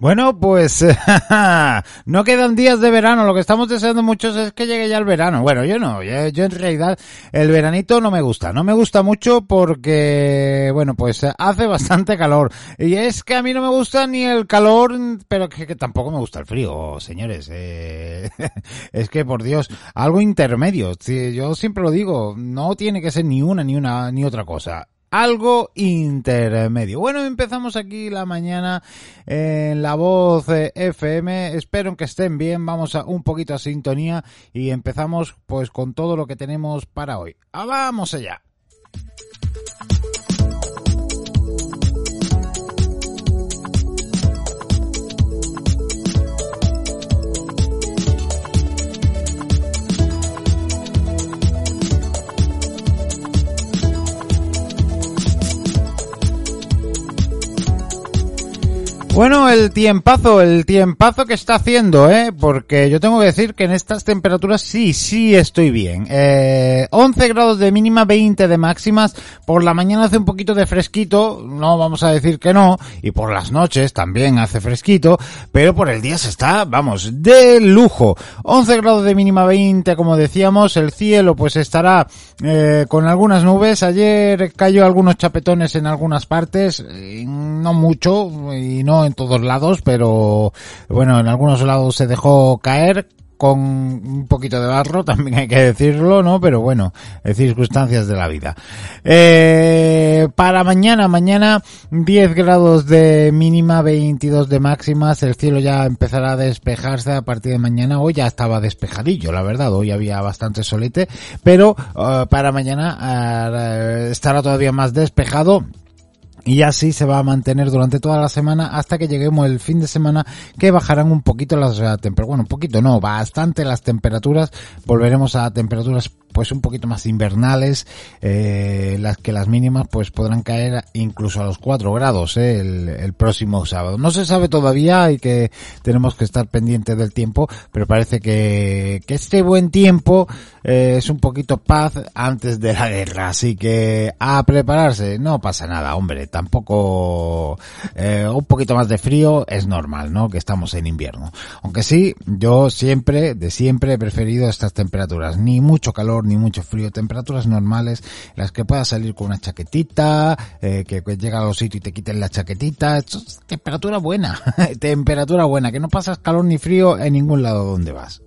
Bueno, pues no quedan días de verano. Lo que estamos deseando muchos es que llegue ya el verano. Bueno, yo no. Yo, en realidad el veranito no me gusta. No me gusta mucho porque, bueno, pues hace bastante calor. Y es que a mí no me gusta ni el calor, pero que, que tampoco me gusta el frío, señores. Eh, es que, por Dios, algo intermedio. Yo siempre lo digo. No tiene que ser ni una ni una ni otra cosa algo intermedio. Bueno, empezamos aquí la mañana en la voz eh, FM. Espero que estén bien. Vamos a un poquito a sintonía y empezamos pues con todo lo que tenemos para hoy. Vamos allá. Bueno, el tiempazo, el tiempazo que está haciendo, ¿eh? Porque yo tengo que decir que en estas temperaturas sí, sí estoy bien. Eh, 11 grados de mínima, 20 de máximas. Por la mañana hace un poquito de fresquito, no vamos a decir que no. Y por las noches también hace fresquito. Pero por el día se está, vamos, de lujo. 11 grados de mínima, 20, como decíamos. El cielo pues estará eh, con algunas nubes. Ayer cayó algunos chapetones en algunas partes. eh, no mucho y no en todos lados, pero bueno, en algunos lados se dejó caer con un poquito de barro, también hay que decirlo, ¿no? Pero bueno, eh, circunstancias de la vida. Eh, para mañana, mañana 10 grados de mínima, 22 de máximas, el cielo ya empezará a despejarse a partir de mañana, hoy ya estaba despejadillo, la verdad, hoy había bastante solete, pero eh, para mañana estará todavía más despejado, y así se va a mantener durante toda la semana hasta que lleguemos el fin de semana que bajarán un poquito las temperaturas. Bueno, un poquito no, bastante las temperaturas. Volveremos a temperaturas pues un poquito más invernales, eh, las que las mínimas pues podrán caer incluso a los 4 grados eh, el, el próximo sábado. No se sabe todavía y que tenemos que estar pendientes del tiempo, pero parece que, que este buen tiempo eh, es un poquito paz antes de la guerra, así que a prepararse, no pasa nada, hombre, tampoco eh, un poquito más de frío es normal, ¿no? Que estamos en invierno. Aunque sí, yo siempre, de siempre he preferido estas temperaturas, ni mucho calor ni mucho frío, temperaturas normales, las que puedas salir con una chaquetita, eh, que, llega a los sitios y te quiten la chaquetita, temperatura buena, temperatura buena, que no pasas calor ni frío en ningún lado donde vas.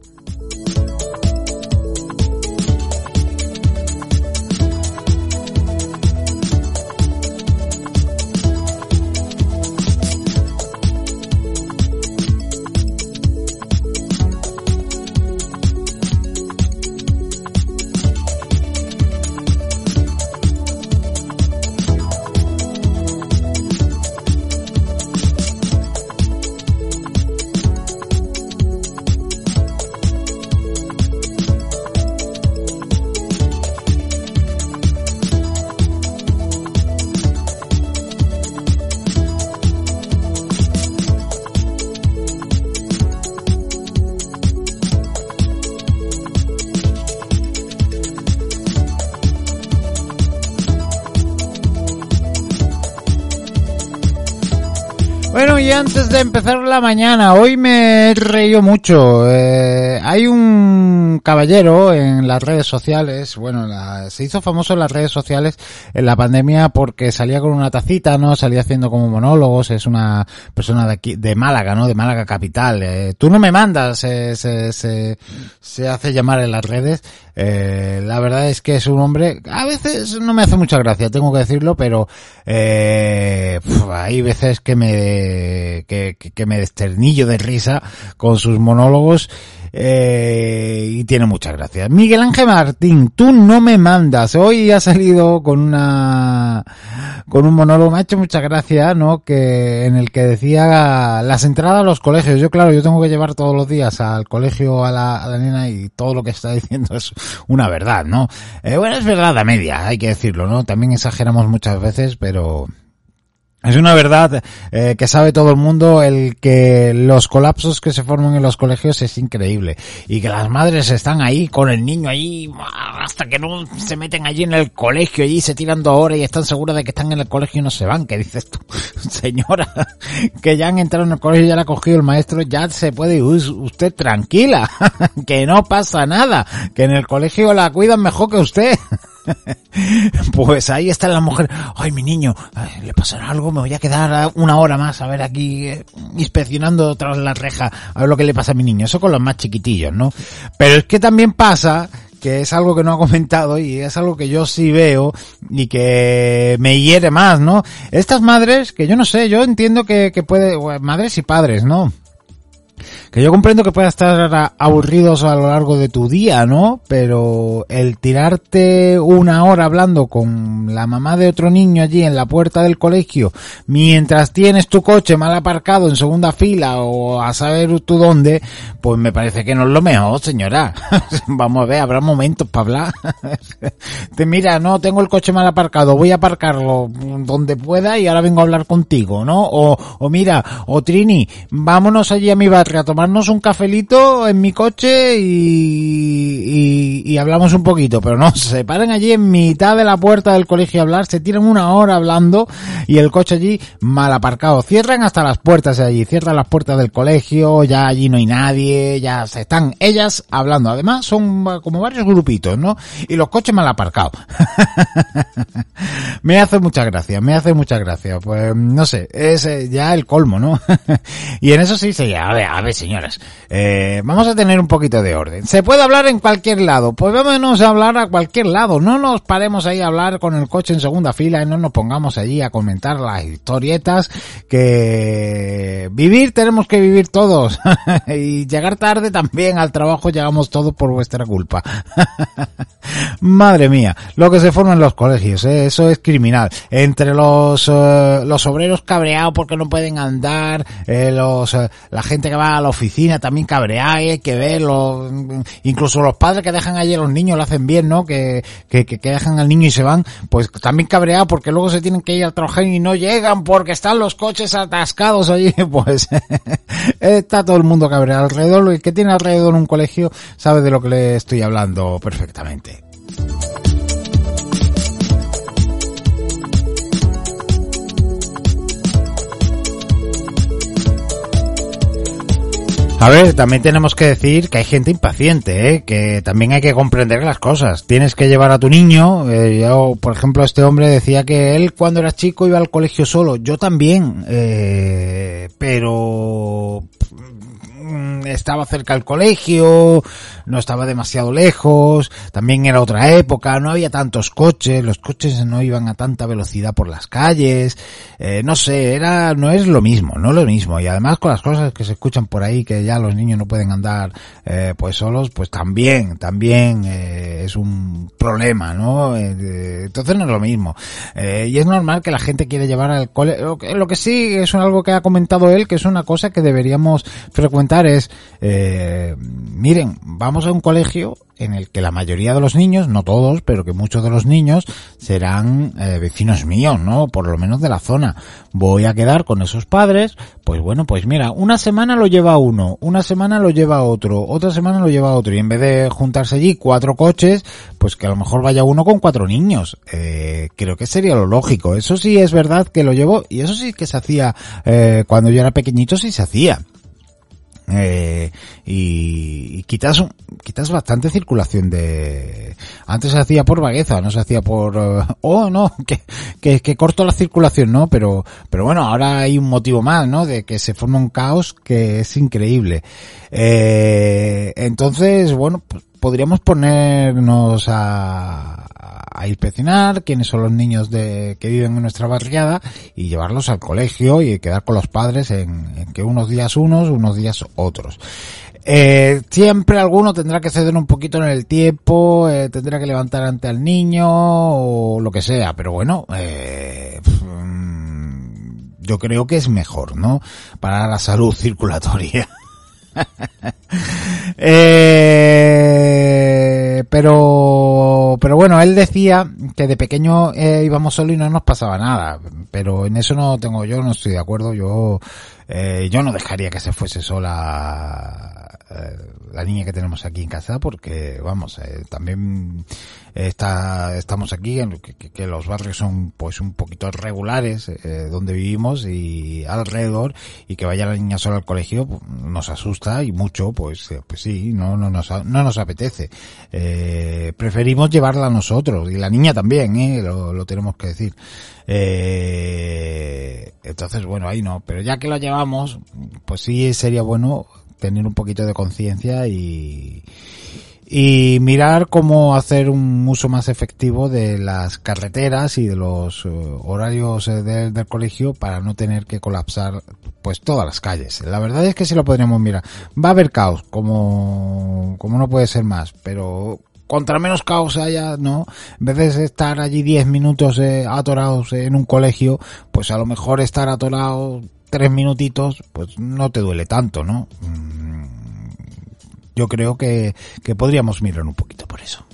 Antes de empezar la mañana, hoy me he reído mucho. Eh, hay un caballero en las redes sociales, bueno, la, se hizo famoso en las redes sociales en la pandemia porque salía con una tacita, ¿no? Salía haciendo como monólogos, es una persona de aquí, de Málaga, ¿no? De Málaga capital. Eh, tú no me mandas, se, se, se, se hace llamar en las redes. Eh, la verdad es que es un hombre, a veces no me hace mucha gracia, tengo que decirlo, pero eh, hay veces que me que, que, me desternillo de risa con sus monólogos eh, y tiene muchas gracias. Miguel Ángel Martín, tú no me mandas. Hoy ha salido con una con un monólogo, me ha hecho mucha gracia, ¿no? Que en el que decía las entradas a los colegios. Yo claro, yo tengo que llevar todos los días al colegio a la, a la nena y todo lo que está diciendo es una verdad, ¿no? Eh, bueno, es verdad a media, hay que decirlo, ¿no? También exageramos muchas veces, pero es una verdad eh, que sabe todo el mundo el que los colapsos que se forman en los colegios es increíble y que las madres están ahí con el niño ahí hasta que no se meten allí en el colegio y se tiran dos horas y están seguras de que están en el colegio y no se van. ¿Qué dices tú? Señora, que ya han entrado en el colegio ya la ha cogido el maestro, ya se puede ir usted tranquila, que no pasa nada, que en el colegio la cuidan mejor que usted. pues ahí está la mujer. Ay, mi niño, le pasará algo, me voy a quedar una hora más a ver aquí eh, inspeccionando tras la reja a ver lo que le pasa a mi niño. Eso con los más chiquitillos, ¿no? Pero es que también pasa que es algo que no ha comentado y es algo que yo sí veo y que me hiere más, ¿no? Estas madres, que yo no sé, yo entiendo que, que puede, madres y padres, ¿no? Que yo comprendo que puedas estar aburridos a lo largo de tu día, ¿no? Pero el tirarte una hora hablando con la mamá de otro niño allí en la puerta del colegio, mientras tienes tu coche mal aparcado en segunda fila o a saber tú dónde, pues me parece que no es lo mejor, señora. Vamos a ver, habrá momentos para hablar. Te mira, no, tengo el coche mal aparcado, voy a aparcarlo donde pueda y ahora vengo a hablar contigo, ¿no? O, o mira, o Trini, vámonos allí a mi barrio a tomarnos un cafelito en mi coche y, y, hablamos un poquito, pero no, se paran allí en mitad de la puerta del colegio a hablar, se tiran una hora hablando y el coche allí mal aparcado. Cierran hasta las puertas allí, cierran las puertas del colegio, ya allí no hay nadie, ya se están ellas hablando. Además son como varios grupitos, ¿no? Y los coches mal aparcados. me hace mucha gracia, me hace mucha gracia. Pues no sé, es eh, ya el colmo, ¿no? y en eso sí se a ver, a ver señoras, eh, vamos a tener un poquito de orden. Se puede hablar en cualquier lado, pues vámonos a hablar a cualquier lado. No nos paremos ahí a hablar con el coche en segunda fila y no nos pongamos allí a comentar las historietas que vivir tenemos que vivir todos y llegar tarde también al trabajo llegamos todos por vuestra culpa. Madre mía, lo que se forma en los colegios, ¿eh? eso es criminal. Entre los eh, los obreros cabreados porque no pueden andar, eh, los la gente que va a la oficina también cabreada, hay que verlo, incluso los padres que dejan allí a los niños lo hacen bien, ¿no? Que, que, que, dejan al niño y se van, pues también cabreado porque luego se tienen que ir a trabajar y no llegan porque están los coches atascados allí, pues está todo el mundo cabreado alrededor, el que tiene alrededor un colegio sabe de lo que le estoy hablando perfectamente. A ver, también tenemos que decir que hay gente impaciente, ¿eh? que también hay que comprender las cosas. Tienes que llevar a tu niño. Eh, yo, por ejemplo, este hombre decía que él cuando era chico iba al colegio solo. Yo también, eh, pero estaba cerca del colegio, no estaba demasiado lejos, también era otra época, no había tantos coches, los coches no iban a tanta velocidad por las calles, eh, no sé, era, no es lo mismo, no es lo mismo, y además con las cosas que se escuchan por ahí, que ya los niños no pueden andar, eh, pues solos, pues también, también eh, es un problema, ¿no? entonces no es lo mismo, y es normal que la gente quiere llevar al cole, lo que, lo que sí es algo que ha comentado él, que es una cosa que deberíamos frecuentar es, eh, miren, vamos a un colegio en el que la mayoría de los niños, no todos, pero que muchos de los niños serán eh, vecinos míos, ¿no? Por lo menos de la zona. Voy a quedar con esos padres, pues bueno, pues mira, una semana lo lleva uno, una semana lo lleva otro, otra semana lo lleva otro, y en vez de juntarse allí cuatro coches, pues que a lo mejor vaya uno con cuatro niños. Eh, creo que sería lo lógico. Eso sí es verdad que lo llevo, y eso sí que se hacía eh, cuando yo era pequeñito, sí se hacía. Eh, y, y quitas quitas bastante circulación de antes se hacía por vagueza no se hacía por eh, oh no que, que, que corto la circulación no pero pero bueno ahora hay un motivo más no de que se forma un caos que es increíble. Eh, entonces bueno pues podríamos ponernos a, a inspeccionar quiénes son los niños de, que viven en nuestra barriada y llevarlos al colegio y quedar con los padres en, en que unos días unos, unos días otros. Eh, siempre alguno tendrá que ceder un poquito en el tiempo, eh, tendrá que levantar ante al niño o lo que sea, pero bueno, eh, yo creo que es mejor, ¿no? Para la salud circulatoria. eh, pero, pero bueno, él decía que de pequeño eh, íbamos solo y no nos pasaba nada. Pero en eso no tengo yo, no estoy de acuerdo. Yo, eh, yo no dejaría que se fuese sola eh, la niña que tenemos aquí en casa porque, vamos, eh, también está, estamos aquí en que, que, los barrios son pues un poquito regulares eh, donde vivimos y alrededor y que vaya la niña sola al colegio pues, nos asusta y mucho pues eh, pues sí no no nos no nos apetece. Preferimos llevarla a nosotros y la niña también lo, lo tenemos que decir eh, entonces bueno ahí no pero ya que lo llevamos pues sí sería bueno tener un poquito de conciencia y y mirar cómo hacer un uso más efectivo de las carreteras y de los uh, horarios de, del colegio para no tener que colapsar pues todas las calles. La verdad es que sí lo podríamos mirar. Va a haber caos, como, como no puede ser más, pero contra menos caos haya, ¿no? En vez de estar allí 10 minutos eh, atorados en un colegio, pues a lo mejor estar atorado tres minutitos, pues no te duele tanto, ¿no? Mm yo creo que, que podríamos mirar un poquito por eso.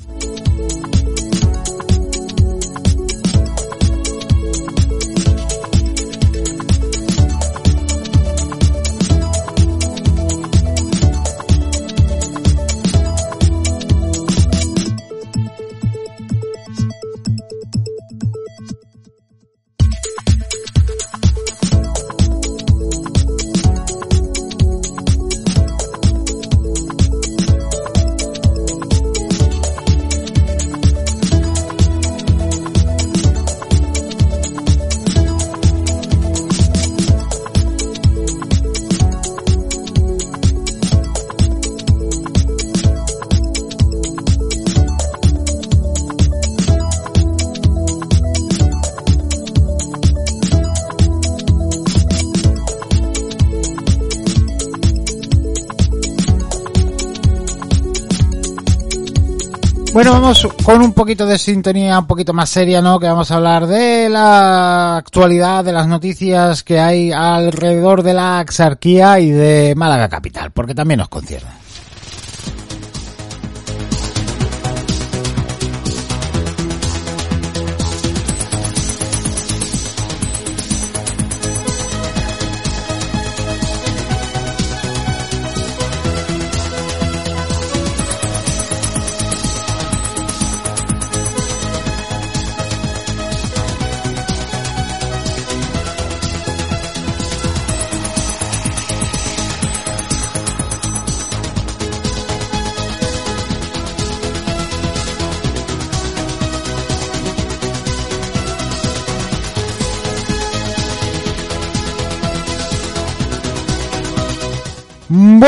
Bueno, vamos con un poquito de sintonía un poquito más seria, ¿no? Que vamos a hablar de la actualidad, de las noticias que hay alrededor de la Axarquía y de Málaga Capital, porque también nos concierne.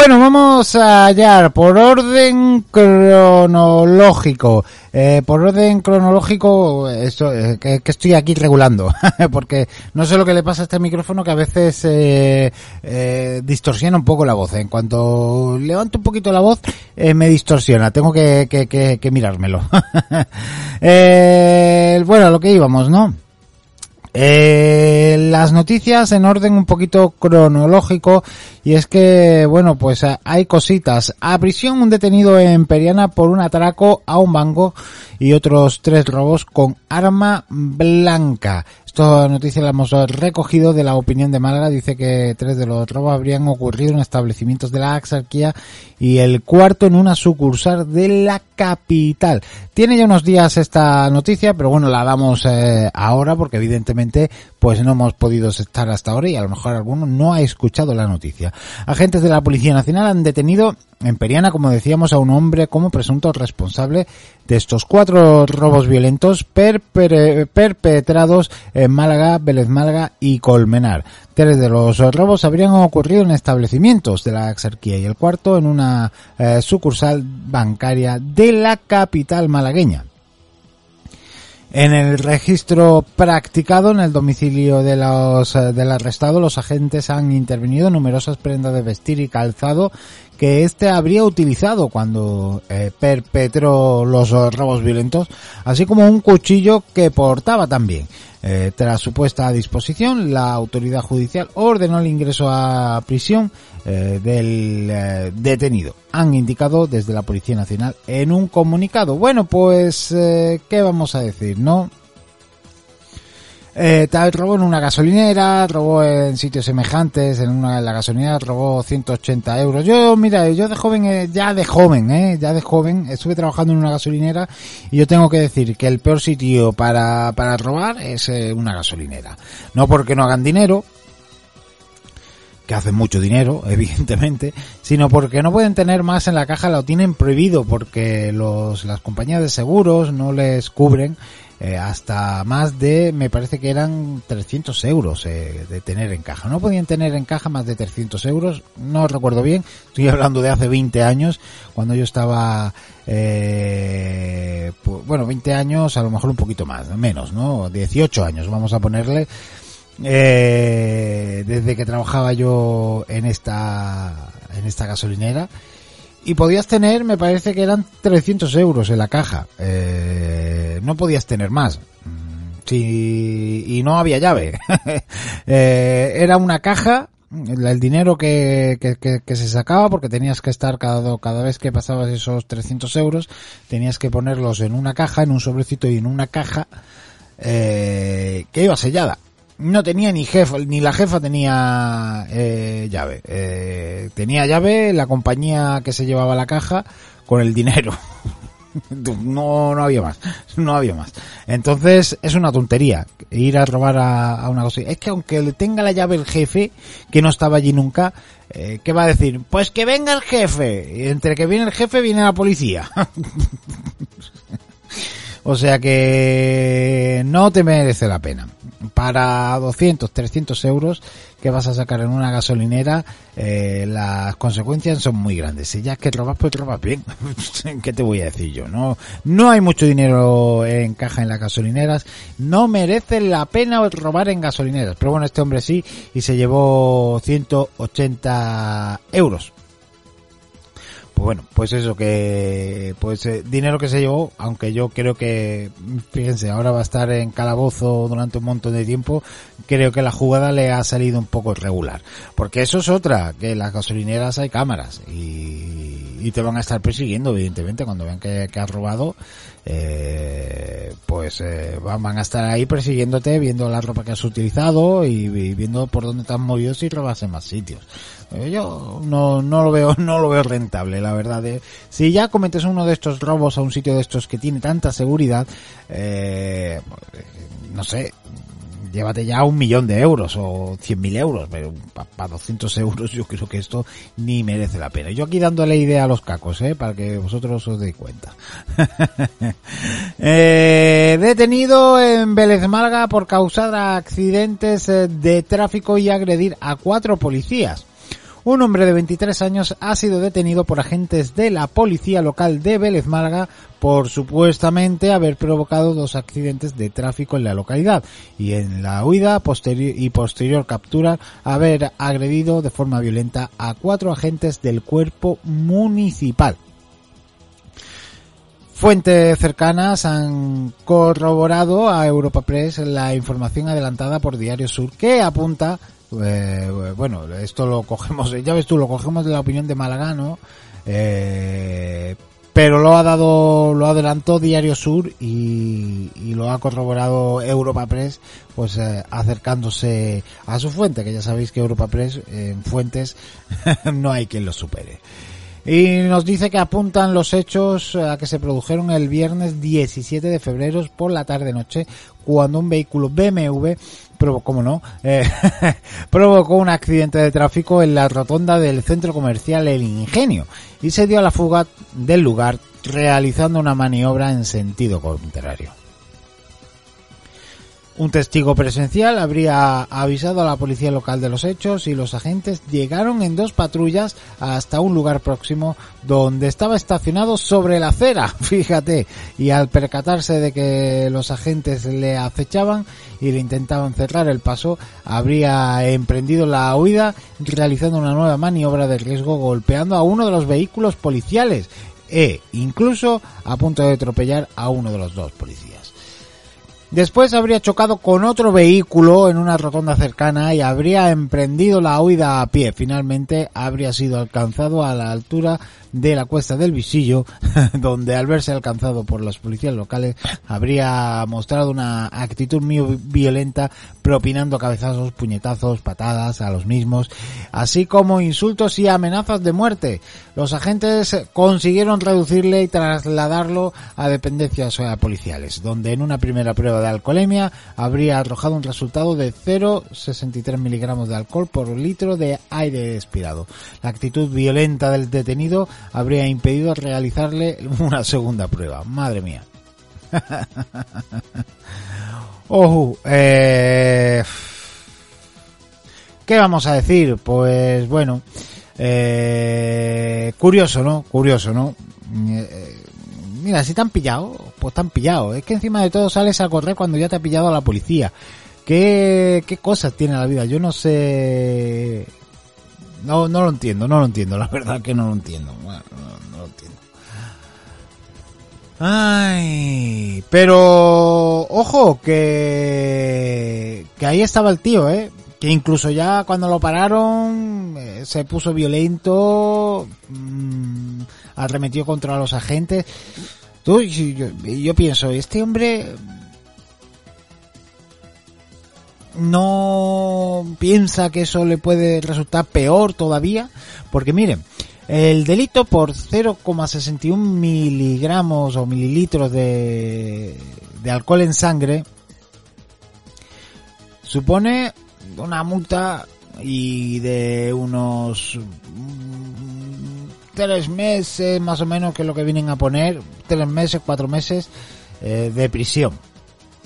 Bueno, vamos a hallar por orden cronológico. Eh, por orden cronológico, esto, eh, que, que, estoy aquí regulando, porque no sé lo que le pasa a este micrófono que a veces eh, eh, distorsiona un poco la voz. En cuanto levanto un poquito la voz, eh, me distorsiona. Tengo que, que, que mirármelo. Bueno, lo que íbamos, ¿no? Eh, las noticias en orden un poquito cronológico y es que, bueno, pues eh, hay cositas. A prisión un detenido en Periana por un atraco a un banco y otros tres robos con arma blanca. Esta noticia la hemos recogido de la opinión de Málaga. Dice que tres de los robos habrían ocurrido en establecimientos de la Axarquía y el cuarto en una sucursal de la capital. Tiene ya unos días esta noticia, pero bueno, la damos eh, ahora porque evidentemente pues no hemos podido estar hasta ahora y a lo mejor alguno no ha escuchado la noticia. Agentes de la Policía Nacional han detenido en Periana, como decíamos, a un hombre como presunto responsable de estos cuatro robos violentos perpetrados en Málaga, Vélez Málaga y Colmenar. Tres de los robos habrían ocurrido en establecimientos de la Exarquía y el cuarto en una eh, sucursal bancaria de la capital malagueña. En el registro practicado en el domicilio de los, eh, del arrestado, los agentes han intervenido numerosas prendas de vestir y calzado que éste habría utilizado cuando eh, perpetró los robos violentos, así como un cuchillo que portaba también. Eh, tras su puesta a disposición, la autoridad judicial ordenó el ingreso a prisión eh, del eh, detenido. Han indicado desde la Policía Nacional en un comunicado. Bueno, pues, ¿qué vamos a decir, no? Eh, tal robó en una gasolinera, robó en sitios semejantes, en una en la gasolinera robó 180 euros. Yo, mira, yo de joven, eh, ya de joven, eh, ya de joven, estuve trabajando en una gasolinera y yo tengo que decir que el peor sitio para, para robar es eh, una gasolinera. No porque no hagan dinero, que hacen mucho dinero, evidentemente, sino porque no pueden tener más en la caja, lo tienen prohibido porque los, las compañías de seguros no les cubren eh, hasta más de, me parece que eran 300 euros eh, de tener en caja. No podían tener en caja más de 300 euros, no recuerdo bien, estoy hablando de hace 20 años, cuando yo estaba, eh, bueno, 20 años, a lo mejor un poquito más, menos, ¿no? 18 años, vamos a ponerle. Eh, desde que trabajaba yo en esta en esta gasolinera y podías tener, me parece que eran 300 euros en la caja. Eh, no podías tener más. Sí, y no había llave. eh, era una caja, el dinero que, que, que, se sacaba, porque tenías que estar cada, cada vez que pasabas esos 300 euros, tenías que ponerlos en una caja, en un sobrecito y en una caja eh, que iba sellada no tenía ni jefa, ni la jefa tenía eh, llave. Eh, tenía llave la compañía que se llevaba la caja con el dinero. no, no había más, no había más. Entonces es una tontería ir a robar a, una cosa. Es que aunque le tenga la llave el jefe, que no estaba allí nunca, eh, ¿qué va a decir? Pues que venga el jefe. Y entre que viene el jefe viene la policía. o sea que no te merece la pena para 200, 300 euros que vas a sacar en una gasolinera, eh, las consecuencias son muy grandes. Si ya es que robas, pues robas bien. ¿Qué te voy a decir yo? No, no hay mucho dinero en caja en las gasolineras. No merece la pena robar en gasolineras. Pero bueno, este hombre sí y se llevó 180 euros pues bueno, pues eso que, pues eh, dinero que se llevó, aunque yo creo que, fíjense, ahora va a estar en calabozo durante un montón de tiempo, creo que la jugada le ha salido un poco irregular. Porque eso es otra, que en las gasolineras hay cámaras y, y te van a estar persiguiendo, evidentemente, cuando vean que, que has robado, eh, pues eh, van, a estar ahí persiguiéndote, viendo la ropa que has utilizado y, viendo por dónde te has movido si robas en más sitios. Eh, yo no, no lo veo, no lo veo rentable, verdad. Eh. Si ya cometes uno de estos robos a un sitio de estos que tiene tanta seguridad, eh, no sé, llévate ya un millón de euros o cien mil euros, pero para 200 euros yo creo que esto ni merece la pena. Yo aquí dándole idea a los cacos, ¿eh? para que vosotros os deis cuenta. eh, detenido en Vélez Marga por causar accidentes eh, de tráfico y agredir a cuatro policías. Un hombre de 23 años ha sido detenido por agentes de la policía local de Vélez Málaga por supuestamente haber provocado dos accidentes de tráfico en la localidad y en la huida posterior y posterior captura haber agredido de forma violenta a cuatro agentes del cuerpo municipal. Fuentes cercanas han corroborado a Europa Press la información adelantada por Diario Sur que apunta, eh, bueno, esto lo cogemos, ya ves tú, lo cogemos de la opinión de Malagano, eh, pero lo ha dado, lo adelantó Diario Sur y, lo ha corroborado Europa Press, pues eh, acercándose a su fuente, que ya sabéis que Europa Press en fuentes no hay quien lo supere. Y nos dice que apuntan los hechos a que se produjeron el viernes 17 de febrero por la tarde-noche, cuando un vehículo BMW eh, provocó un accidente de tráfico en la rotonda del centro comercial El Ingenio y se dio a la fuga del lugar realizando una maniobra en sentido contrario. Un testigo presencial habría avisado a la policía local de los hechos y los agentes llegaron en dos patrullas hasta un lugar próximo donde estaba estacionado sobre la acera, fíjate, y al percatarse de que los agentes le acechaban y le intentaban cerrar el paso, habría emprendido la huida realizando una nueva maniobra de riesgo golpeando a uno de los vehículos policiales e incluso a punto de atropellar a uno de los dos policías. Después habría chocado con otro vehículo en una rotonda cercana y habría emprendido la huida a pie. Finalmente habría sido alcanzado a la altura de la cuesta del Visillo, donde al verse alcanzado por los policías locales habría mostrado una actitud muy violenta, propinando cabezazos, puñetazos, patadas a los mismos, así como insultos y amenazas de muerte. Los agentes consiguieron reducirle y trasladarlo a dependencias policiales, donde en una primera prueba de alcoholemia habría arrojado un resultado de 0,63 miligramos de alcohol por litro de aire expirado. La actitud violenta del detenido habría impedido realizarle una segunda prueba. Madre mía. Ojo, eh, ¿qué vamos a decir? Pues bueno, eh, curioso, ¿no? Curioso, ¿no? Eh, mira, si te han pillado, pues te han pillado. Es que encima de todo sales a correr cuando ya te ha pillado a la policía. ¿Qué, qué cosas tiene la vida? Yo no sé no, no lo entiendo, no lo entiendo, la verdad que no lo entiendo. Bueno, no, lo entiendo. Ay, pero ojo que que ahí estaba el tío, eh, que incluso ya cuando lo pararon eh, se puso violento, mmm, arremetió contra los agentes. Tú, yo, yo pienso, este hombre no piensa que eso le puede resultar peor todavía, porque miren, el delito por 0,61 miligramos o mililitros de, de alcohol en sangre supone una multa y de unos tres meses más o menos que es lo que vienen a poner tres meses cuatro meses eh, de prisión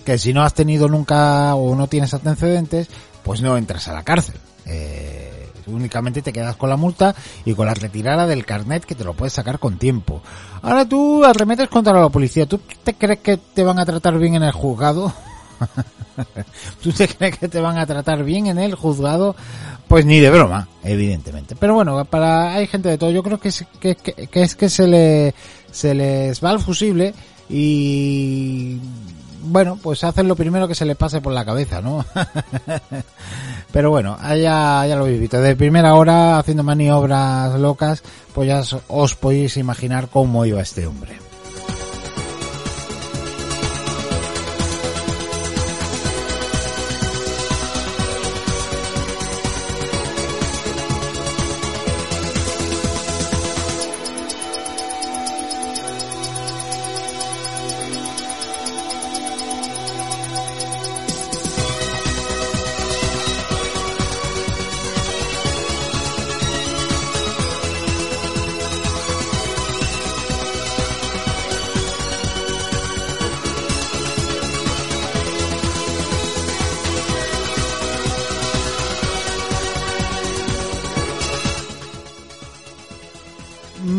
que si no has tenido nunca o no tienes antecedentes, pues no entras a la cárcel. Eh, únicamente te quedas con la multa y con la retirada del carnet que te lo puedes sacar con tiempo. Ahora tú arremetes contra la policía. ¿Tú te crees que te van a tratar bien en el juzgado? ¿Tú te crees que te van a tratar bien en el juzgado? Pues ni de broma, evidentemente. Pero bueno, para hay gente de todo. Yo creo que es que, es que se le se les va el fusible y bueno, pues hacen lo primero que se les pase por la cabeza, ¿no? Pero bueno, ya, ya lo habéis visto. De primera hora, haciendo maniobras locas, pues ya os podéis imaginar cómo iba este hombre.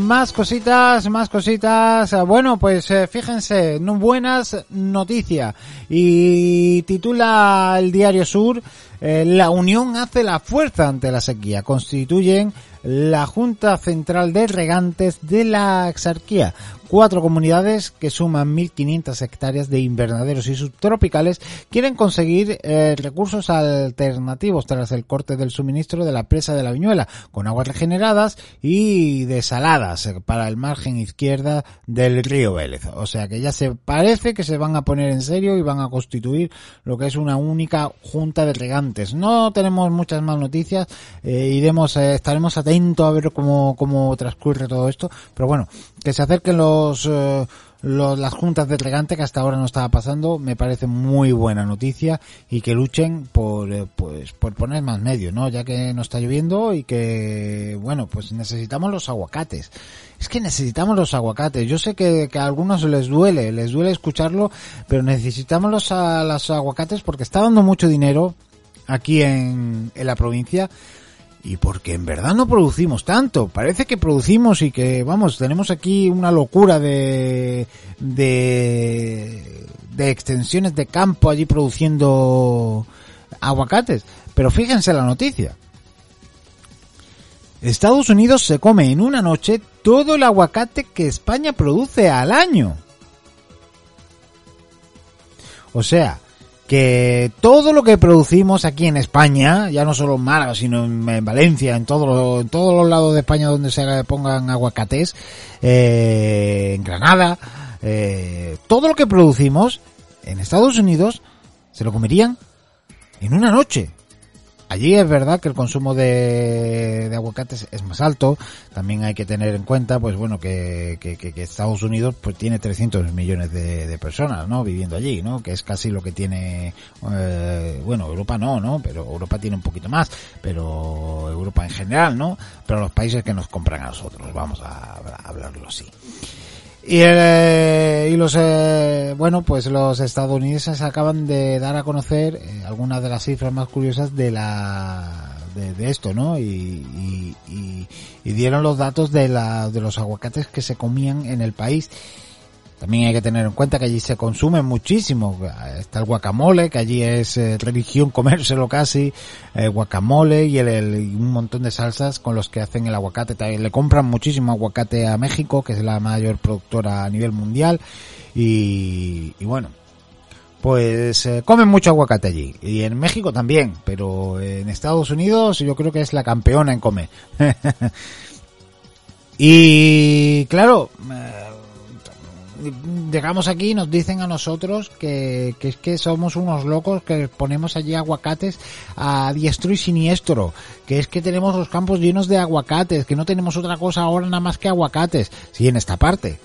Más cositas, más cositas. Bueno, pues eh, fíjense, buenas noticias. Y titula el Diario Sur, eh, la unión hace la fuerza ante la sequía. Constituyen la Junta Central de Regantes de la Exarquía. Cuatro comunidades que suman 1.500 hectáreas de invernaderos y subtropicales quieren conseguir eh, recursos alternativos tras el corte del suministro de la presa de la Viñuela, con aguas regeneradas y desaladas eh, para el margen izquierda del río Vélez. O sea que ya se parece que se van a poner en serio y van a constituir lo que es una única junta de regantes. No tenemos muchas más noticias, eh, iremos, eh, estaremos atentos a ver cómo, cómo transcurre todo esto, pero bueno, que se acerquen los, eh, los, las juntas de regante que hasta ahora no estaba pasando, me parece muy buena noticia y que luchen por, eh, pues, por poner más medios, ¿no? Ya que no está lloviendo y que, bueno, pues necesitamos los aguacates. Es que necesitamos los aguacates. Yo sé que, que a algunos les duele, les duele escucharlo, pero necesitamos los, a, los aguacates porque está dando mucho dinero aquí en, en la provincia y porque en verdad no producimos tanto. Parece que producimos y que, vamos, tenemos aquí una locura de, de, de extensiones de campo allí produciendo aguacates. Pero fíjense la noticia. Estados Unidos se come en una noche todo el aguacate que España produce al año. O sea, que todo lo que producimos aquí en España, ya no solo en Málaga, sino en, en Valencia, en, todo lo- en todos los lados de España donde se pongan aguacates, eh, en Granada, eh, todo lo que producimos en Estados Unidos se lo comerían en una noche. Allí es verdad que el consumo de, de aguacates es más alto. También hay que tener en cuenta, pues bueno, que, que, que- Estados Unidos pues tiene 300 millones de, de personas, ¿no? Viviendo allí, ¿no? Que es casi lo que tiene, eh, bueno, Europa no, ¿no? Pero Europa tiene un poquito más, pero Europa en general, ¿no? Pero los países que nos compran a nosotros, vamos a hablarlo así. Y, eh, y los, eh, bueno, pues los estadounidenses acaban de dar a conocer eh, algunas de las cifras más curiosas de la, de, esto, ¿no? Y, y, y- y dieron los datos de la, de los aguacates que se comían en el país. También hay que tener en cuenta que allí se consume muchísimo. Está el guacamole, que allí es eh, religión comérselo casi, eh, guacamole y, el, un montón de salsas con los que hacen el aguacate. También le compran muchísimo aguacate a México, que es la mayor productora a nivel mundial. Y, y bueno, pues eh, comen mucho aguacate allí. Y en México también, pero en Estados Unidos yo creo que es la campeona en comer. y claro, eh, llegamos aquí y nos dicen a nosotros que, es que somos unos locos que ponemos allí aguacates a diestro y siniestro, que es que tenemos los campos llenos de aguacates, que no tenemos otra cosa ahora nada más que aguacates. Sí, en esta parte.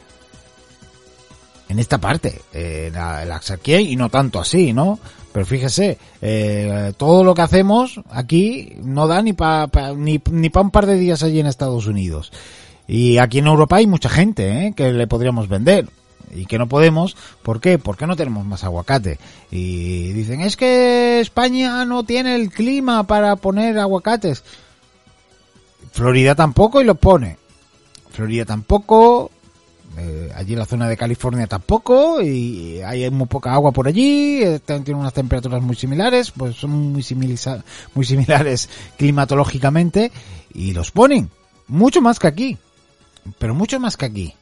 En esta parte, eh, la, la y no tanto así, ¿no? Pero fíjese, eh, todo lo que hacemos aquí no da ni para ni, ni pa un par de días allí en Estados Unidos. Y aquí en Europa hay mucha gente ¿eh? que le podríamos vender y que no podemos. ¿Por qué? Porque no tenemos más aguacate. Y dicen, es que España no tiene el clima para poner aguacates. Florida tampoco y lo pone. Florida tampoco. Eh, allí en la zona de California tampoco y hay muy poca agua por allí, eh, tienen unas temperaturas muy similares, pues son muy, muy similares climatológicamente y los ponen mucho más que aquí, pero mucho más que aquí.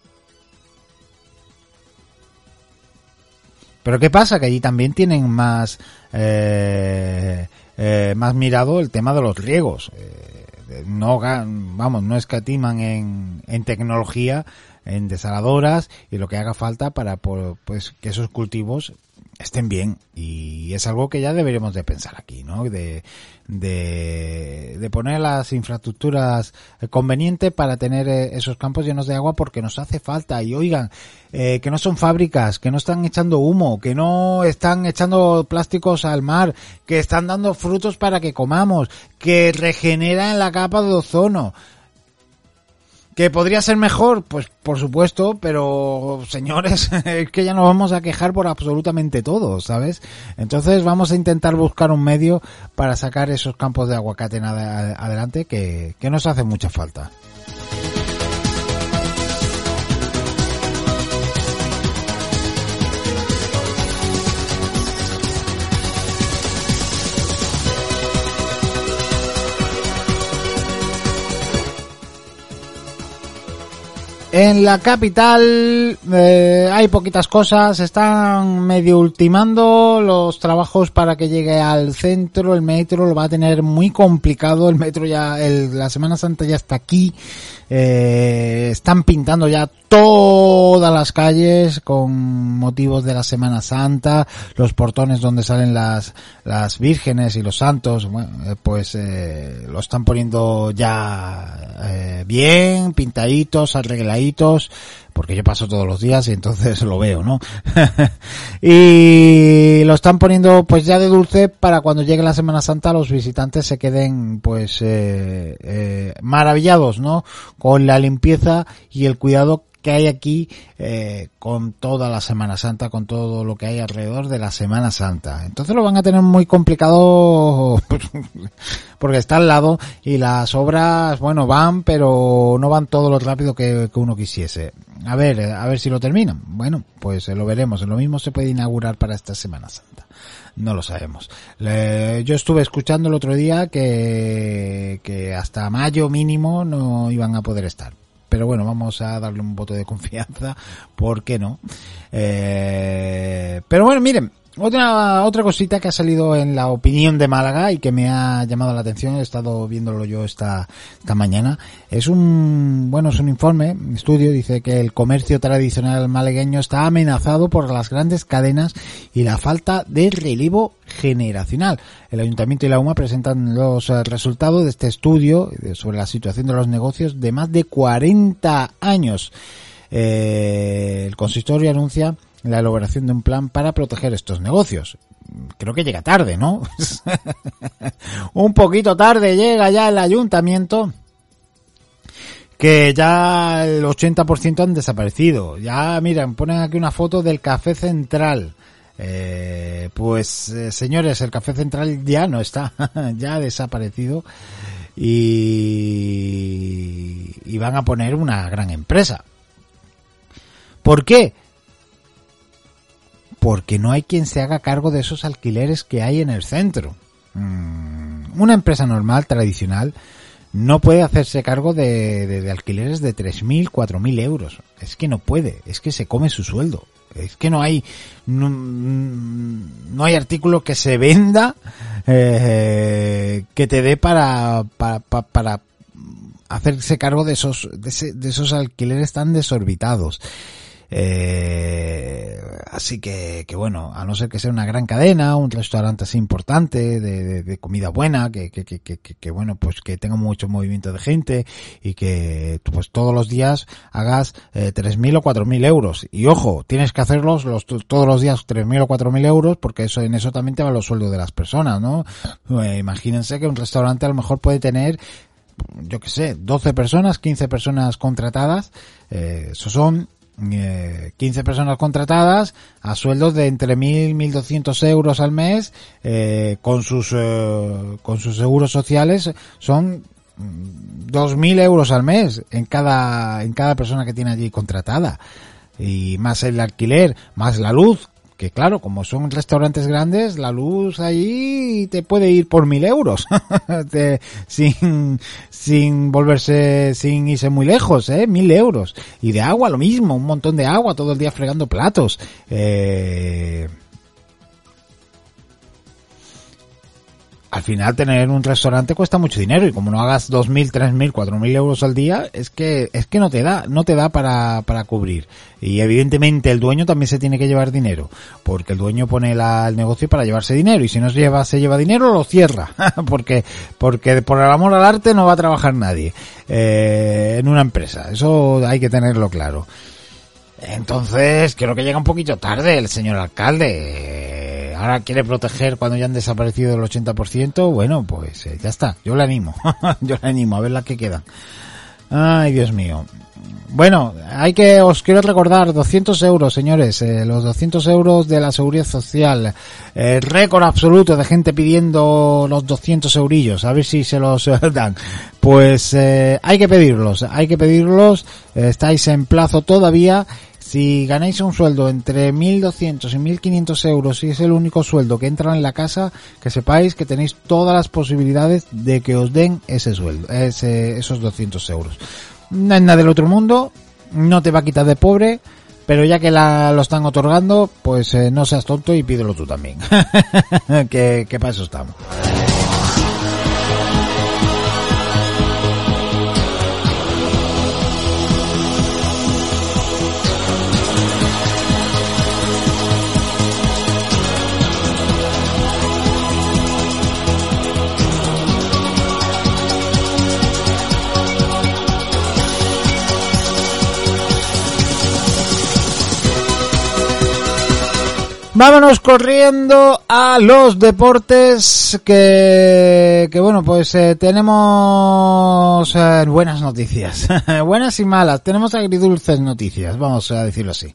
Pero qué pasa que allí también tienen más eh, eh, más mirado el tema de los riegos. Eh, no vamos, no escatiman en, en tecnología, en desaladoras y lo que haga falta para pues que esos cultivos estén bien. Y es algo que ya deberíamos de pensar aquí, ¿no? De, de, poner las infraestructuras convenientes para tener eh, esos campos llenos de agua porque nos hace falta. Y oigan, eh, que no son fábricas, que no están echando humo, que no están echando plásticos al mar, que están dando frutos para que comamos, que regeneran la capa de ozono, ¿Que podría ser mejor? Pues por supuesto, pero señores, es que ya nos vamos a quejar por absolutamente todo, ¿sabes? Entonces vamos a intentar buscar un medio para sacar esos campos de aguacate adelante que, que nos hace mucha falta. En la capital eh, hay poquitas cosas, están medio ultimando los trabajos para que llegue al centro, el metro lo va a tener muy complicado, el metro ya, la Semana Santa ya está aquí, eh, están pintando ya todas las calles con motivos de la Semana Santa, los portones donde salen las, las vírgenes y los santos, bueno, eh, pues eh, lo están poniendo ya eh, bien, pintaditos, arregladitos, porque yo paso todos los días y entonces lo veo, ¿no? y lo están poniendo pues ya de dulce para cuando llegue la Semana Santa los visitantes se queden pues eh, eh, maravillados, ¿no? Con la limpieza y el cuidado que hay aquí eh, con toda la Semana Santa, con todo lo que hay alrededor de la Semana Santa. Entonces lo van a tener muy complicado porque está al lado y las obras, bueno, van, pero no van todo lo rápido que, que uno quisiese. A ver, a ver si lo terminan. Bueno, pues eh, lo veremos. Lo mismo se puede inaugurar para esta Semana Santa. No lo sabemos. Le- yo estuve escuchando el otro día que, que hasta mayo mínimo no iban a poder estar. Pero bueno, vamos a darle un voto de confianza. ¿Por qué no? Eh, pero bueno, miren, otra, otra cosita que ha salido en la opinión de Málaga y que me ha llamado la atención, he estado viéndolo yo esta, esta mañana, es un, bueno, es un informe, un estudio, dice que el comercio tradicional malagueño está amenazado por las grandes cadenas y la falta de relevo generacional. El Ayuntamiento y la UMA presentan los eh, resultados de este estudio sobre la situación de los negocios de más de 40 años. Eh, el consistorio anuncia la elaboración de un plan para proteger estos negocios. Creo que llega tarde, ¿no? un poquito tarde llega ya el ayuntamiento que ya el 80% han desaparecido. Ya, miren, ponen aquí una foto del café central. Eh, pues, eh, señores, el café central ya no está, ya ha desaparecido y, y van a poner una gran empresa. ¿Por qué? Porque no hay quien se haga cargo de esos alquileres que hay en el centro. Mm, Una empresa normal, tradicional, no puede hacerse cargo de, de- de alquileres de 3.000, 4.000 euros. Es que no puede, es que se come su sueldo. Es que no hay, no, no hay artículo que se venda eh, que te dé para, para, pa- para hacerse cargo de esos, de esos alquileres tan desorbitados. Eh, así que, que bueno, a no ser que sea una gran cadena, un restaurante así importante, de, de- de comida buena, que, que, que, que, que- bueno, pues que tenga mucho movimiento de gente y que pues todos los días hagas eh, 3.000 o 4.000 euros. Y ojo, tienes que hacerlos los, todos los días 3.000 o 4.000 euros porque eso, en eso también te van los sueldos de las personas, ¿no? Eh, imagínense que un restaurante a lo mejor puede tener yo qué sé, 12 personas, 15 personas contratadas, eh, eso son eh, 15 personas contratadas a sueldos de entre 1.000 1.200 euros al mes, eh, con sus eh, con sus seguros sociales son mm, 2.000 euros al mes en cada en cada persona que tiene allí contratada. Y más el alquiler, más la luz, que claro, como son restaurantes grandes, la luz ahí te puede ir por mil euros, sin, sin volverse, sin irse muy lejos, eh, mil euros. Y de agua lo mismo, un montón de agua todo el día fregando platos. Eh, al final tener un restaurante cuesta mucho dinero y como no hagas 2.000, 3.000, 4.000 euros al día, es que, es que no te da, no te da para, para cubrir. Y evidentemente el dueño también se tiene que llevar dinero, porque el dueño pone la- el negocio para llevarse dinero y si no se lleva, se lleva dinero lo cierra, porque, porque por el amor al arte no va a trabajar nadie, eh, en una empresa. Eso hay que tenerlo claro. Entonces, creo que llega un poquito tarde el señor alcalde. Ahora quiere proteger cuando ya han desaparecido el 80%. Bueno, pues eh, ya está. Yo le animo. Yo le animo a ver la que quedan. Ay, Dios mío. Bueno, hay que, os quiero recordar, 200 euros, señores, eh, los 200 euros de la seguridad social, eh, récord absoluto de gente pidiendo los 200 eurillos, a ver si se los eh, dan. Pues eh, hay que pedirlos, hay que pedirlos, estáis en plazo todavía. Si ganáis un sueldo entre 1.200 y 1.500 euros y es el único sueldo que entra en la casa, que sepáis que tenéis todas las posibilidades de que os den ese sueldo, ese, esos 200 euros. No es nada del otro mundo, no te va a quitar de pobre, pero ya que la, lo están otorgando, pues eh, no seas tonto y pídelo tú también. que, que para eso estamos. Vámonos corriendo a los deportes que, que bueno, pues eh, tenemos eh, buenas noticias, buenas y malas, tenemos agridulces noticias, vamos a decirlo así.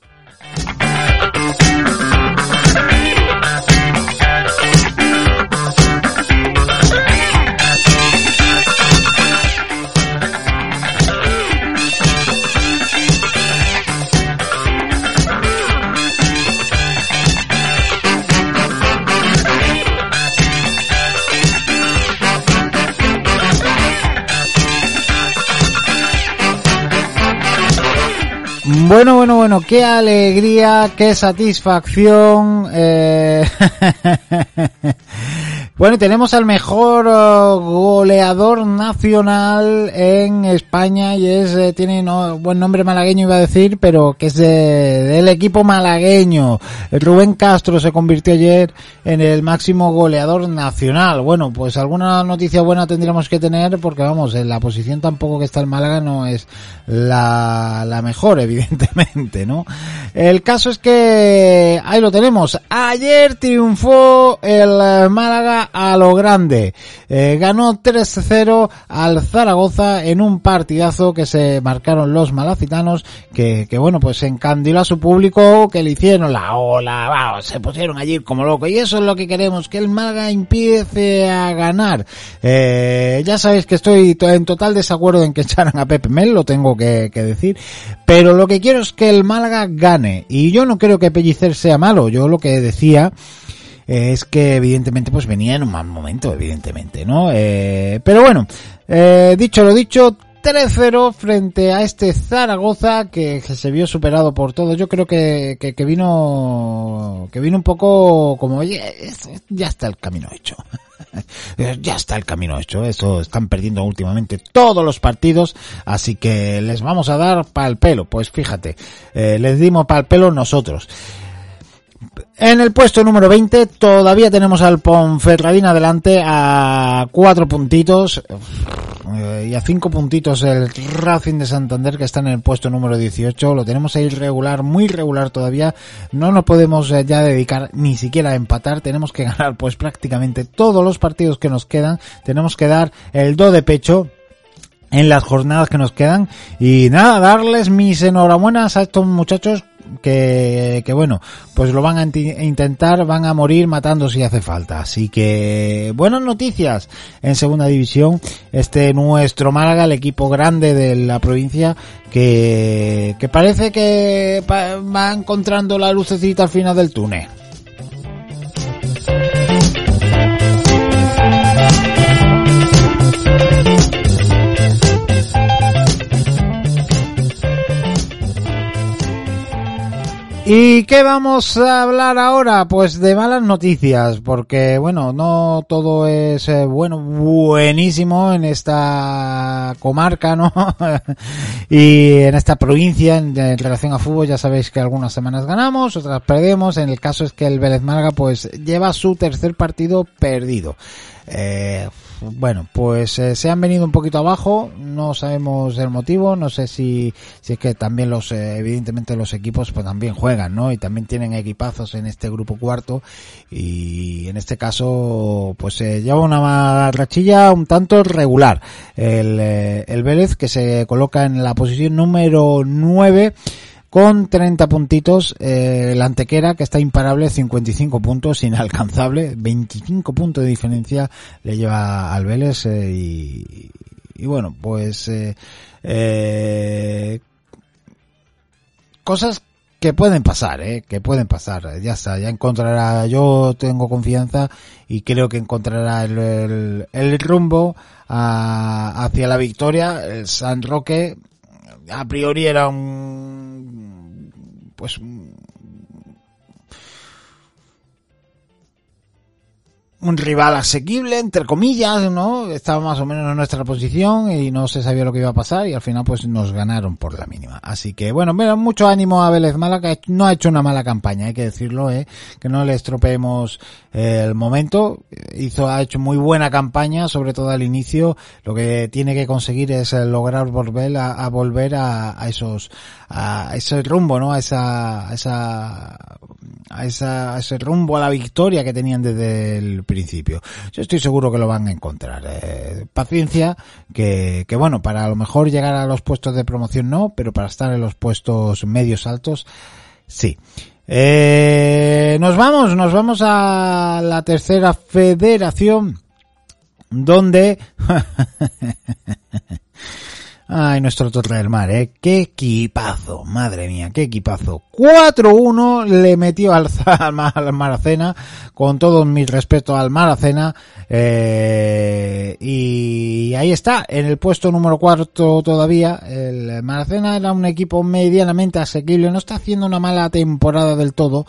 Bueno, bueno, bueno, qué alegría, qué satisfacción. Eh... Bueno, tenemos al mejor uh, goleador nacional en España y es eh, tiene no, buen nombre malagueño iba a decir, pero que es de, del equipo malagueño. Rubén Castro se convirtió ayer en el máximo goleador nacional. Bueno, pues alguna noticia buena tendríamos que tener porque vamos, en la posición tampoco que está el Málaga no es la, la mejor, evidentemente, ¿no? El caso es que ahí lo tenemos. Ayer triunfó el eh, Málaga a lo grande. Eh, ganó 3-0 al Zaragoza en un partidazo que se marcaron los malacitanos que, que bueno, pues encandiló a su público que le hicieron la ola, se pusieron allí como loco y eso es lo que queremos, que el Málaga empiece a ganar. Eh, ya sabéis que estoy en total desacuerdo en que echaran a Pepe Mel, lo tengo que, que decir, pero lo que quiero es que el Málaga gane y yo no creo que Pellicer sea malo, yo lo que decía es que evidentemente pues venía en un mal momento, evidentemente, ¿no? Eh, pero bueno, eh, dicho lo dicho, 3-0 frente a este Zaragoza que, se vio superado por todo. Yo creo que, que, vino que vino un poco como oye, ya está el camino hecho. ya está el camino hecho. Eso están perdiendo últimamente todos los partidos, así que les vamos a dar pal pelo. Pues fíjate, eh, les dimos pal pelo nosotros. En el puesto número 20 todavía tenemos al Ponferradina adelante a cuatro puntitos eh, y a cinco puntitos el Racing de Santander que está en el puesto número 18. Lo tenemos ahí regular, muy regular todavía. No nos podemos eh, ya dedicar ni siquiera a empatar. Tenemos que ganar pues prácticamente todos los partidos que nos quedan. Tenemos que dar el do de pecho en las jornadas que nos quedan y nada, darles mis enhorabuenas a estos muchachos que, que bueno, pues lo van a intentar, van a morir matando si hace falta. Así que buenas noticias en segunda división. Este nuestro Málaga, el equipo grande de la provincia, que, que parece que va encontrando la lucecita al final del túnel. ¿Y qué vamos a hablar ahora? Pues de malas noticias, porque bueno, no todo es eh, bueno, buenísimo en esta comarca, ¿no? y en esta provincia en, relación a fútbol, ya sabéis que algunas semanas ganamos, otras perdemos. En el caso es que el Vélez Málaga pues lleva su tercer partido perdido. Eh, bueno, pues eh, se han venido un poquito abajo, no sabemos el motivo, no sé si, si es que también los, eh, evidentemente los equipos pues también juegan, ¿no? Y también tienen equipazos en este grupo cuarto y en este caso pues se lleva una rachilla un tanto regular. El, eh, el Vélez que se coloca en la posición número 9 con 30 puntitos, eh, la Antequera que está imparable, 55 puntos, inalcanzable, 25 puntos de diferencia le lleva al Vélez eh, y, y, bueno, pues eh, eh, cosas que pueden pasar, eh, que pueden pasar, ya está, ya encontrará, yo tengo confianza y creo que encontrará el, el, rumbo a, hacia la victoria, el San Roque a priori era un, pues, un rival asequible, entre comillas, ¿no? Estaba más o menos en nuestra posición y no se sabía lo que iba a pasar y al final pues nos ganaron por la mínima. Así que bueno, mira, mucho ánimo a Vélez Málaga, no ha hecho una mala campaña, hay que decirlo, ¿eh? Que no le estropeemos el momento. Hizo, ha hecho muy buena campaña, sobre todo al inicio. Lo que tiene que conseguir es eh, lograr volver a, volver a, a, esos, a ese rumbo, ¿no? A esa, a esa, a esa, a ese rumbo a la victoria que tenían desde el principio. Yo estoy seguro que lo van a encontrar. Eh, paciencia, que, que bueno, para a lo mejor llegar a los puestos de promoción no, pero para estar en los puestos medios altos, sí. Eh, nos vamos, nos vamos a la tercera federación, donde Ay, nuestro Torre del Mar, ¿eh? Qué equipazo, madre mía, qué equipazo. 4-1 le metió al, al, Maracena, con todo mi respeto al Maracena, eh, y ahí está, en el puesto número cuarto todavía. El Maracena era un equipo medianamente asequible, no está haciendo una mala temporada del todo,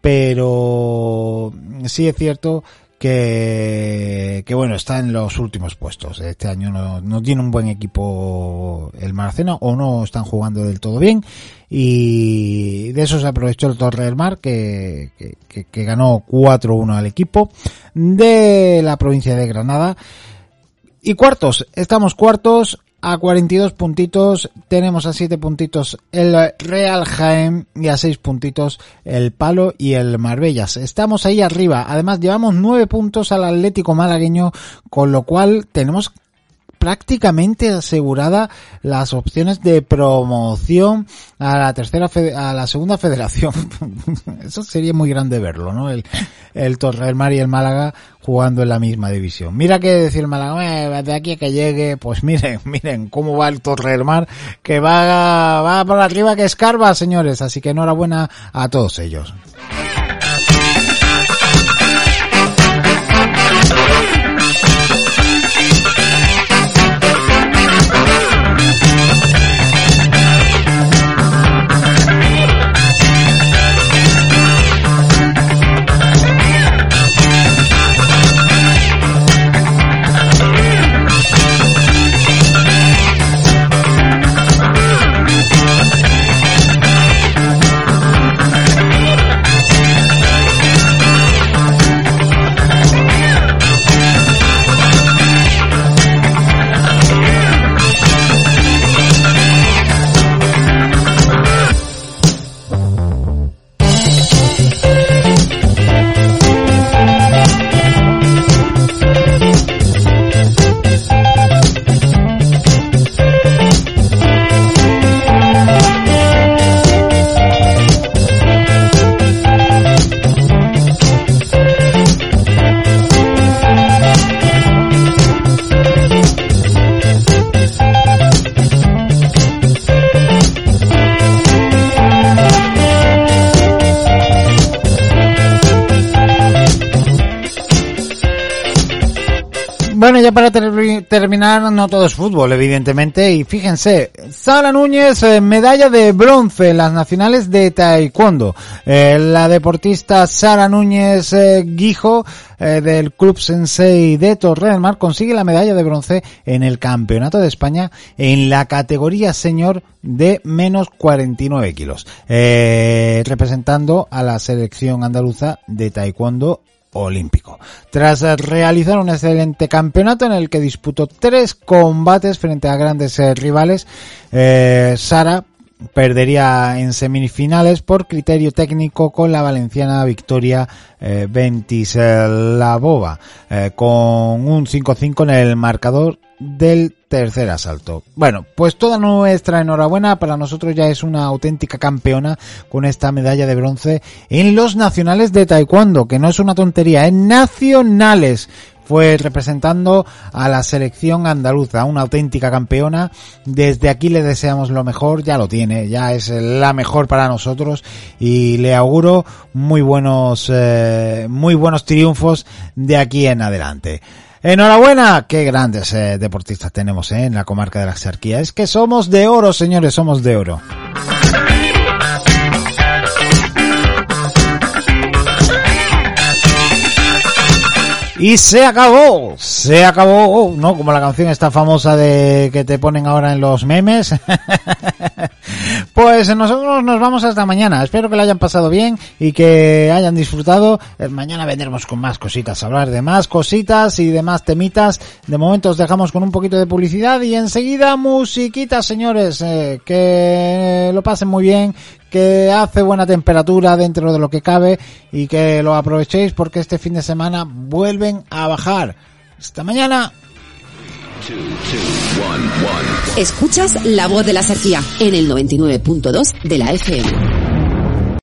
pero sí es cierto que, que bueno, está en los últimos puestos. Este año no, tiene un buen equipo el Maracena o no están jugando del todo bien y de eso se aprovechó el Torre del Mar que, que, que ganó 4-1 al equipo de la provincia de Granada. Y cuartos, estamos cuartos, a 42 puntitos, tenemos a 7 puntitos el Real Jaén y a 6 puntitos el Palo y el Marbellas. Estamos ahí arriba. Además llevamos 9 puntos al Atlético Malagueño, con lo cual tenemos prácticamente asegurada las opciones de promoción a la tercera a la segunda federación. Eso sería muy grande verlo, ¿no? El, el Torre del Mar y el Málaga jugando en la misma división. Mira que decir Málaga, de aquí a que llegue, pues miren, miren cómo va el Torre del Mar, que va, va por arriba que escarba, señores. Así que enhorabuena a todos ellos. Para terminar, no todo es fútbol, evidentemente, y fíjense, Sara Núñez, eh, medalla de bronce en las nacionales de Taekwondo. Eh, la deportista Sara Núñez eh, Guijo, del Club Sensei de Torre del Mar, consigue la medalla de bronce en el Campeonato de España en la categoría señor de menos 49 kilos, representando a la selección andaluza de Taekwondo olímpico. Tras realizar un excelente campeonato en el que disputó tres combates frente a grandes eh, rivales, eh, Sara perdería en semifinales por criterio técnico con la valenciana Victoria eh, Ventislavova, eh, con un 5-5 en el marcador del tercer asalto. Bueno, pues toda nuestra enhorabuena, para nosotros ya es una auténtica campeona con esta medalla de bronce en los nacionales de taekwondo, que no es una tontería, en nacionales fue representando a la selección andaluza, una auténtica campeona. Desde aquí le deseamos lo mejor, ya lo tiene, ya es la mejor para nosotros y le auguro muy buenos, eh, muy buenos triunfos de aquí en adelante. Enhorabuena, qué grandes eh, deportistas tenemos eh, en la comarca de la Axarquía. Es que somos de oro, señores, somos de oro. Y se acabó, se acabó, ¿no? Como la canción esta famosa de que te ponen ahora en los memes. pues nosotros nos vamos hasta mañana. Espero que lo hayan pasado bien y que hayan disfrutado. Eh, mañana vendremos con más cositas, hablar de más cositas y de más temitas. De momento os dejamos con un poquito de publicidad y enseguida musiquita, señores. Eh, que lo pasen muy bien, que hace buena temperatura dentro de lo que cabe y que lo aprovechéis porque este fin de semana vuelven a bajar. Hasta mañana. Escuchas la voz de la sequía en el 99.2 de la FM.